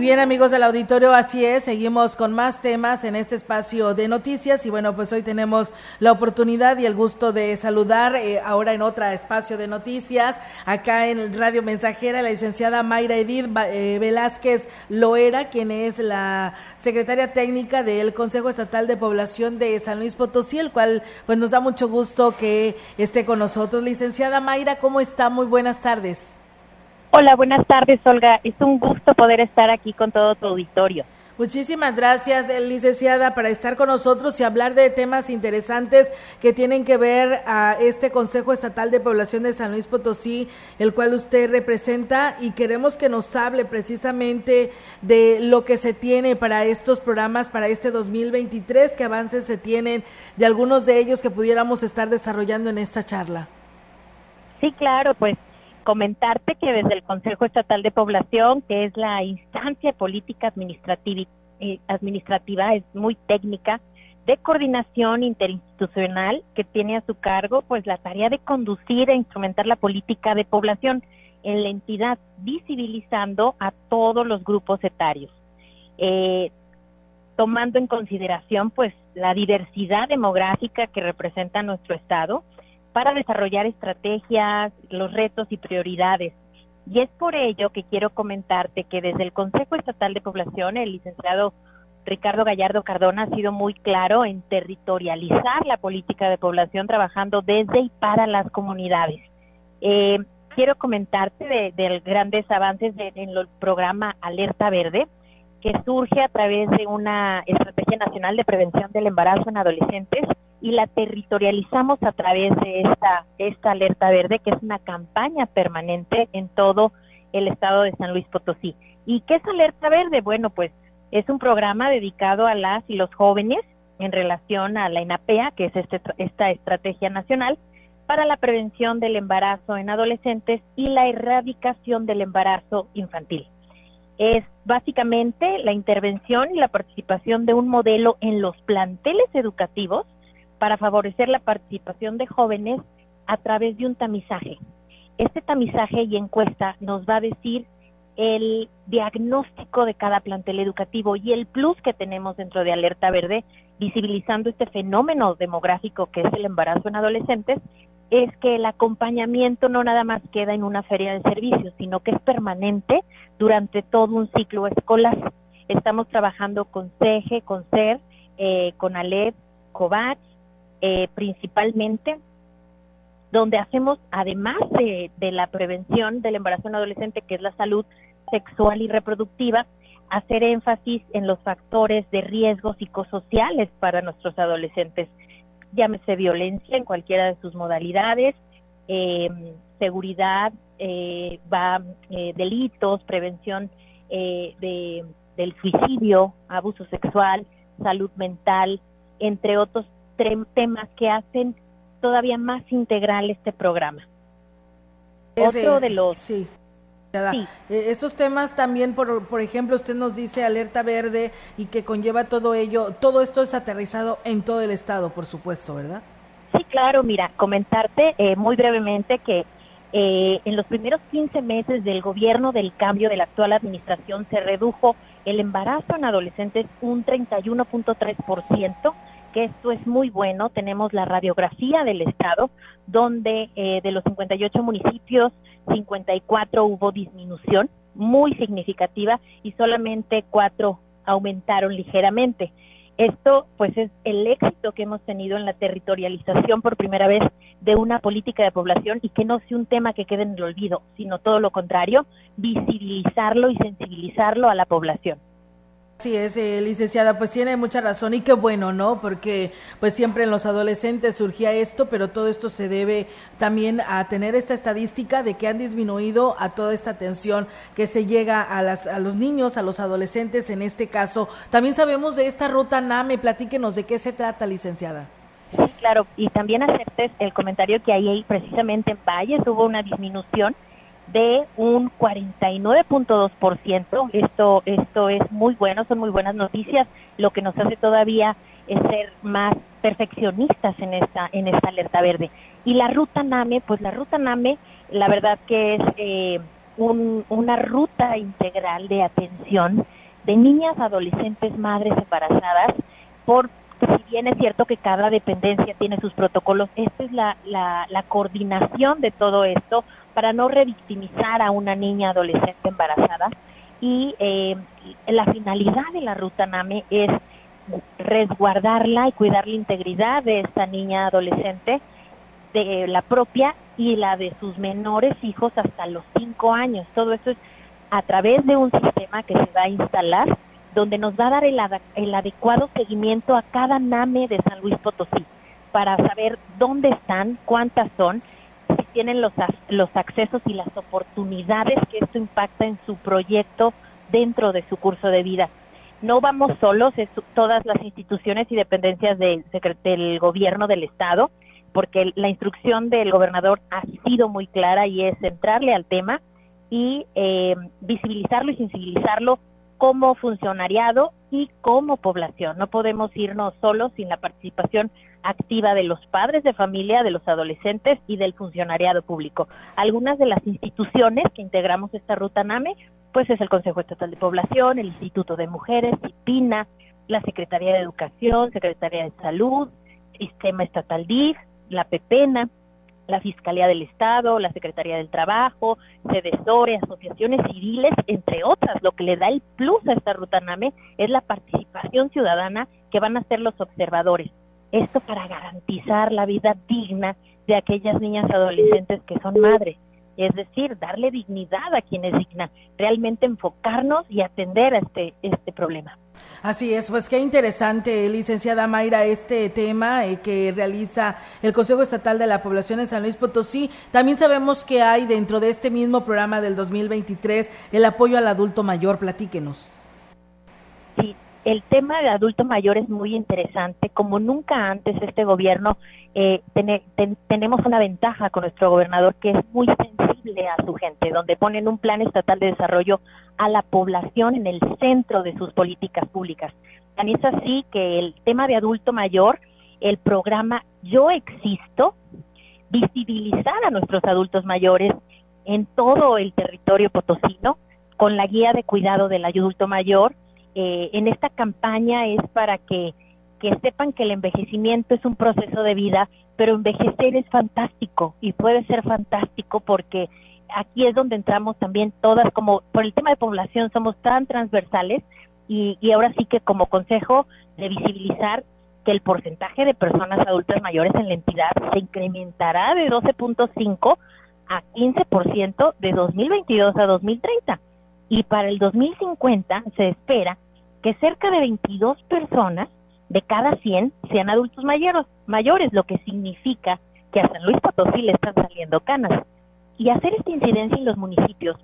Y bien amigos del auditorio, así es, seguimos con más temas en este espacio de noticias y bueno, pues hoy tenemos la oportunidad y el gusto de saludar eh, ahora en otro espacio de noticias, acá en Radio Mensajera, la licenciada Mayra Edith eh, Velázquez Loera, quien es la secretaria técnica del Consejo Estatal de Población de San Luis Potosí, el cual pues nos da mucho gusto que esté con nosotros. Licenciada Mayra, ¿cómo está? Muy buenas tardes. Hola, buenas tardes, Olga. Es un gusto poder estar aquí con todo tu auditorio. Muchísimas gracias, licenciada, para estar con nosotros y hablar de temas interesantes que tienen que ver a este Consejo Estatal de Población de San Luis Potosí, el cual usted representa, y queremos que nos hable precisamente de lo que se tiene para estos programas para este 2023, qué avances se tienen de algunos de ellos que pudiéramos estar desarrollando en esta charla. Sí, claro, pues comentarte que desde el Consejo Estatal de Población, que es la instancia política administrativa, eh, administrativa es muy técnica, de coordinación interinstitucional que tiene a su cargo pues la tarea de conducir e instrumentar la política de población en la entidad, visibilizando a todos los grupos etarios, eh, tomando en consideración pues la diversidad demográfica que representa nuestro estado, para desarrollar estrategias, los retos y prioridades. Y es por ello que quiero comentarte que desde el Consejo Estatal de Población, el licenciado Ricardo Gallardo Cardona ha sido muy claro en territorializar la política de población trabajando desde y para las comunidades. Eh, quiero comentarte de, grandes avances en el programa Alerta Verde, que surge a través de una estrategia nacional de prevención del embarazo en adolescentes y la territorializamos a través de esta, esta alerta verde, que es una campaña permanente en todo el estado de San Luis Potosí. ¿Y qué es alerta verde? Bueno, pues es un programa dedicado a las y los jóvenes en relación a la INAPEA, que es este, esta estrategia nacional para la prevención del embarazo en adolescentes y la erradicación del embarazo infantil. Es básicamente la intervención y la participación de un modelo en los planteles educativos para favorecer la participación de jóvenes a través de un tamizaje. Este tamizaje y encuesta nos va a decir el diagnóstico de cada plantel educativo y el plus que tenemos dentro de Alerta Verde, visibilizando este fenómeno demográfico que es el embarazo en adolescentes, es que el acompañamiento no nada más queda en una feria de servicios, sino que es permanente durante todo un ciclo escolar. Estamos trabajando con CEGE, con CER, eh, con ALEP, COVAX, eh, principalmente, donde hacemos, además de, la prevención del embarazo en adolescente, que es la salud sexual y reproductiva, hacer énfasis en los factores de riesgo psicosociales para nuestros adolescentes, llámese violencia en cualquiera de sus modalidades, em, seguridad, eh, va eh, delitos, prevención de, del suicidio, abuso sexual, salud mental, entre otros temas que hacen todavía más integral este programa. Otro de los... Sí. Eh, estos temas también, por, por ejemplo, usted nos dice alerta verde y que conlleva todo ello, todo esto es aterrizado en todo el estado, por supuesto, ¿verdad? Sí, claro, mira, comentarte eh, muy brevemente que eh, en los primeros 15 meses del gobierno del cambio de la actual administración se redujo el embarazo en adolescentes un 31.3%, que esto es muy bueno. Tenemos la radiografía del Estado, donde eh, de los 58 municipios, 54 hubo disminución muy significativa y solamente cuatro aumentaron ligeramente. Esto pues es el éxito que hemos tenido en la territorialización por primera vez de una política de población y que no sea un tema que quede en el olvido, sino todo lo contrario, visibilizarlo y sensibilizarlo a la población. Sí, es, eh, licenciada, pues tiene mucha razón y qué bueno, ¿no? Porque pues siempre en los adolescentes surgía esto, pero todo esto se debe también a tener esta estadística de que han disminuido a toda esta atención que se llega a, las, a los niños, a los adolescentes en este caso. También sabemos de esta ruta NAME, platíquenos de qué se trata, licenciada. claro. Y también hacerte el comentario que ahí precisamente en Valles hubo una disminución de un 49.2%. Esto, esto es muy bueno, son muy buenas noticias, lo que nos hace todavía es ser más perfeccionistas en esta, en esta alerta verde. Y la ruta NAME, pues la ruta NAME, la verdad que es eh, una ruta integral de atención de niñas, adolescentes, madres embarazadas, por si bien es cierto que cada dependencia tiene sus protocolos, esta es la, la, la coordinación de todo esto para no revictimizar a una niña adolescente embarazada y eh, la finalidad de la ruta NAME es resguardarla y cuidar la integridad de esta niña adolescente, de la propia y la de sus menores hijos hasta los cinco años. Todo eso es a través de un sistema que se va a instalar donde nos va a dar el, el adecuado seguimiento a cada NAME de San Luis Potosí para saber dónde están, cuántas son tienen los, los accesos y las oportunidades que esto impacta en su proyecto dentro de su curso de vida. No vamos solos, es todas las instituciones y dependencias del gobierno del Estado, porque la instrucción del gobernador ha sido muy clara y es centrarle al tema y eh, visibilizarlo y sensibilizarlo como funcionariado y como población. No podemos irnos solos sin la participación activa de los padres de familia, de los adolescentes y del funcionariado público. Algunas de las instituciones que integramos esta ruta NAME, pues es el Consejo Estatal de Población, el Instituto de Mujeres, IPINA, la Secretaría de Educación, Secretaría de Salud, Sistema Estatal DIF, la PEPENA, la Fiscalía del Estado, la Secretaría del Trabajo, CEDESORE, asociaciones civiles, entre otras. Lo que le da el plus a esta ruta NAME es la participación ciudadana que van a ser los observadores. Esto para garantizar la vida digna de aquellas niñas adolescentes que son madres. Es decir, darle dignidad a quien es digna, realmente enfocarnos y atender a este, este problema. Así es, pues qué interesante, licenciada Mayra, este tema eh, que realiza el Consejo Estatal de la Población en San Luis Potosí. También sabemos que hay dentro de este mismo programa del 2023 el apoyo al adulto mayor. Platíquenos. Sí, el tema de adulto mayor es muy interesante. Como nunca antes este gobierno eh, tenemos una ventaja con nuestro gobernador que es muy sensible a su gente, donde ponen un plan estatal de desarrollo a la población en el centro de sus políticas públicas. Tan es así que el tema de adulto mayor, el programa Yo Existo, visibilizar a nuestros adultos mayores en todo el territorio potosino con la guía de cuidado del adulto mayor, eh, en esta campaña es para que, que sepan que el envejecimiento es un proceso de vida, pero envejecer es fantástico y puede ser fantástico porque aquí es donde entramos también todas, como por el tema de población somos tan transversales y, y ahora sí que como consejo de visibilizar que el porcentaje de personas adultas mayores en la entidad se incrementará de 12.5 a 15% de 2022 a 2030 y para el 2050 se espera que cerca de 22 personas de cada 100 sean adultos mayores, mayores, lo que significa que a San Luis Potosí le están saliendo canas. Y hacer esta incidencia en los municipios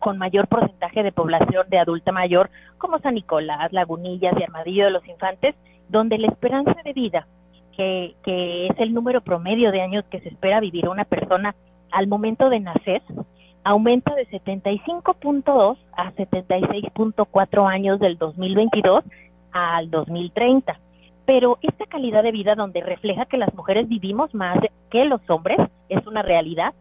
con mayor porcentaje de población de adulta mayor, como San Nicolás, Lagunillas y Armadillo de los Infantes, donde la esperanza de vida, que, que es el número promedio de años que se espera vivir una persona al momento de nacer, aumenta de 75.2 a 76.4 años del 2022 al 2030. Pero esta calidad de vida donde refleja que las mujeres vivimos más que los hombres es una realidad,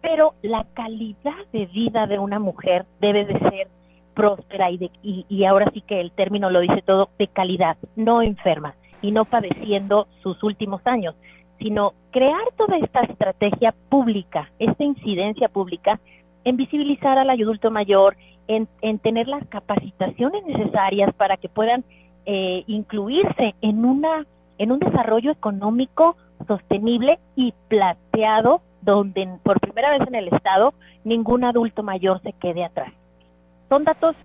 pero la calidad de vida de una mujer debe de ser próspera y, de, y ahora sí que el término lo dice todo, de calidad, no enferma y no padeciendo sus últimos años sino crear toda esta estrategia pública, esta incidencia pública en visibilizar al adulto mayor, en, tener las capacitaciones necesarias para que puedan eh, incluirse en una en un desarrollo económico sostenible y plateado donde por primera vez en el estado ningún adulto mayor se quede atrás. Son datos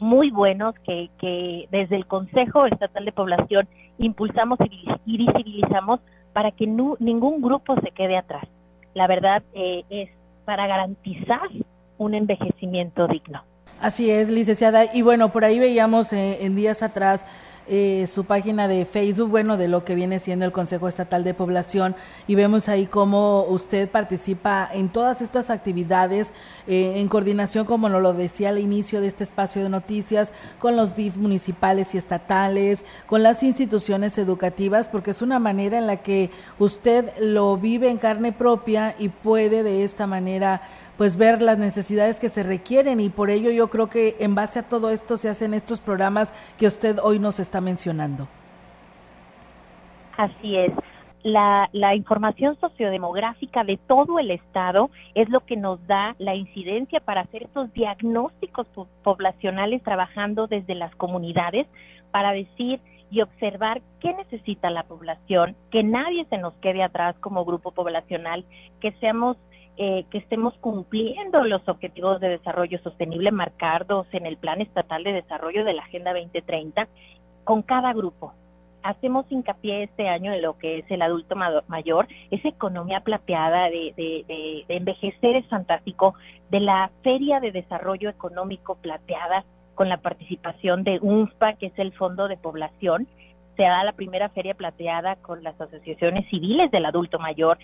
muy buenos que, que desde el Consejo Estatal de Población impulsamos y visibilizamos para que ningún grupo se quede atrás. La verdad eh, es para garantizar un envejecimiento digno. Así es, licenciada. Y bueno, por ahí veíamos eh, en días atrás eh, su página de Facebook, bueno, de lo que viene siendo el Consejo Estatal de Población. Y vemos ahí cómo usted participa en todas estas actividades eh, en coordinación, como lo decía al inicio de este espacio de noticias, con los DIF municipales y estatales, con las instituciones educativas, porque es una manera en la que usted lo vive en carne propia y puede de esta manera pues ver las necesidades que se requieren y por ello yo creo que en base a todo esto se hacen estos programas que usted hoy nos está mencionando. Así es. La, la, información sociodemográfica de todo el Estado es lo que nos da la incidencia para hacer estos diagnósticos poblacionales trabajando desde las comunidades para decir y observar qué necesita la población, que nadie se nos quede atrás como grupo poblacional, que seamos eh, que estemos cumpliendo los objetivos de desarrollo sostenible marcados en el Plan Estatal de Desarrollo de la Agenda 2030 con cada grupo. Hacemos hincapié este año en lo que es el adulto mayor, esa economía plateada de, de envejecer es fantástico, de la Feria de Desarrollo Económico Plateada con la participación de UNFPA, que es el Fondo de Población, se da la primera feria plateada con las asociaciones civiles del adulto mayor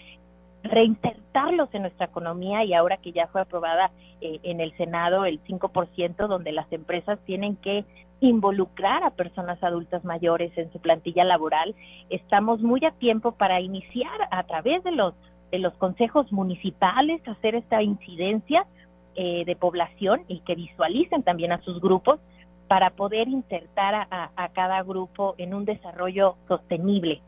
reinsertarlos en nuestra economía y ahora que ya fue aprobada eh, en el Senado el 5%, donde las empresas tienen que involucrar a personas adultas mayores en su plantilla laboral, estamos muy a tiempo para iniciar a través de los de los consejos municipales hacer esta incidencia eh, de población y que visualicen también a sus grupos para poder insertar a cada grupo en un desarrollo sostenible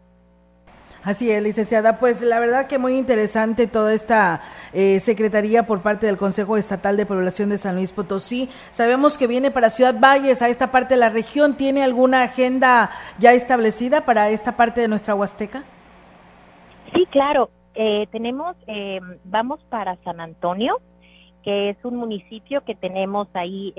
Así es, licenciada. Pues la verdad que muy interesante toda esta eh, secretaría por parte del Consejo Estatal de Población de San Luis Potosí. Sabemos que viene para Ciudad Valles, a esta parte de la región. ¿Tiene alguna agenda ya establecida para esta parte de nuestra Huasteca? Sí, claro. Eh, tenemos, eh, vamos para San Antonio, que es un municipio que tenemos ahí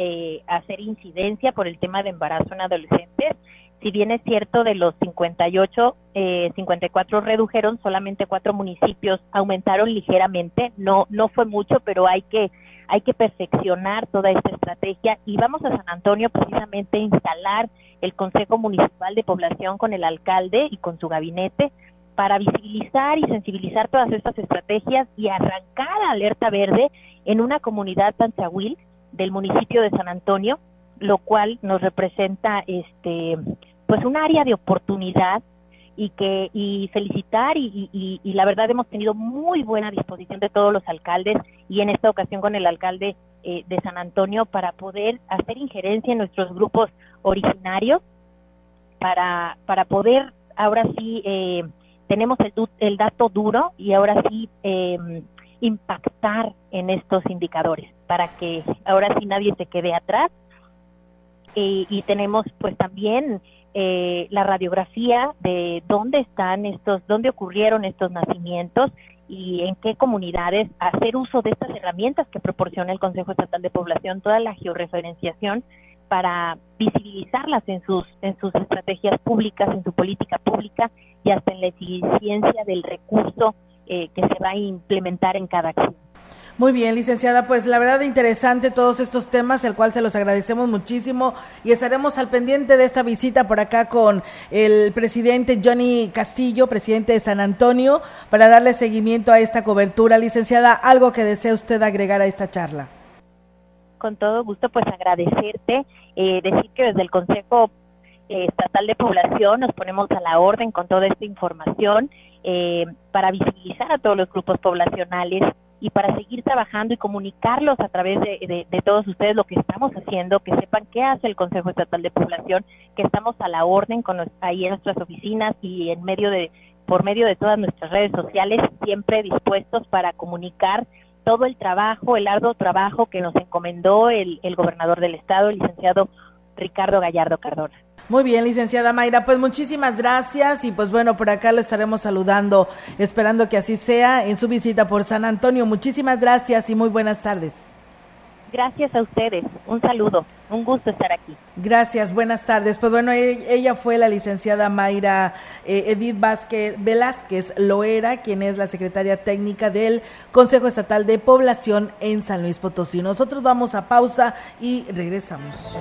a hacer incidencia por el tema de embarazo en adolescentes si bien es cierto de los 58, eh, 54 redujeron, solamente cuatro municipios aumentaron ligeramente, no no fue mucho, pero hay que hay que perfeccionar toda esta estrategia. Y vamos a San Antonio precisamente a instalar el Consejo Municipal de Población con el alcalde y con su gabinete para visibilizar y sensibilizar todas estas estrategias y arrancar alerta verde en una comunidad panchahuil del municipio de San Antonio, lo cual nos representa este pues un área de oportunidad y que y felicitar y, y, la verdad hemos tenido muy buena disposición de todos los alcaldes y en esta ocasión con el alcalde eh, de San Antonio para poder hacer injerencia en nuestros grupos originarios para para poder ahora sí eh, tenemos el, dato duro y ahora sí em, impactar en estos indicadores para que ahora sí nadie se quede atrás. Y, y tenemos pues también eh, la radiografía de dónde están estos, dónde ocurrieron estos nacimientos y en qué comunidades hacer uso de estas herramientas que proporciona el Consejo Estatal de Población, toda la georreferenciación para visibilizarlas en sus en sus estrategias públicas, en su política pública y hasta en la eficiencia del recurso eh, que se va a implementar en cada acción. Muy bien, licenciada, pues la verdad interesante todos estos temas, el cual se los agradecemos muchísimo y estaremos al pendiente de esta visita por acá con el presidente Johnny Castillo, presidente de San Antonio, para darle seguimiento a esta cobertura. Licenciada, ¿algo que desea usted agregar a esta charla? Con todo gusto, pues agradecerte, eh, decir que desde el Consejo eh, Estatal de Población nos ponemos a la orden con toda esta información eh, para visibilizar a todos los grupos poblacionales y para seguir trabajando y comunicarlos a través de, todos ustedes lo que estamos haciendo, que sepan qué hace el Consejo Estatal de Población, que estamos a la orden con ahí en nuestras oficinas y en medio de por medio de todas nuestras redes sociales, siempre dispuestos para comunicar todo el trabajo, el arduo trabajo que nos encomendó el, el gobernador del estado, el licenciado Ricardo Gallardo Cardona. Muy bien, licenciada Mayra, pues muchísimas gracias y pues bueno, por acá le estaremos saludando, esperando que así sea en su visita por San Antonio. Muchísimas gracias y muy buenas tardes. Gracias a ustedes, un saludo, un gusto estar aquí. Gracias, buenas tardes. Pues bueno, e-, ella fue la licenciada Mayra eh, Edith Vázquez, Velázquez Loera, quien es la secretaria técnica del Consejo Estatal de Población en San Luis Potosí. Nosotros vamos a pausa y regresamos.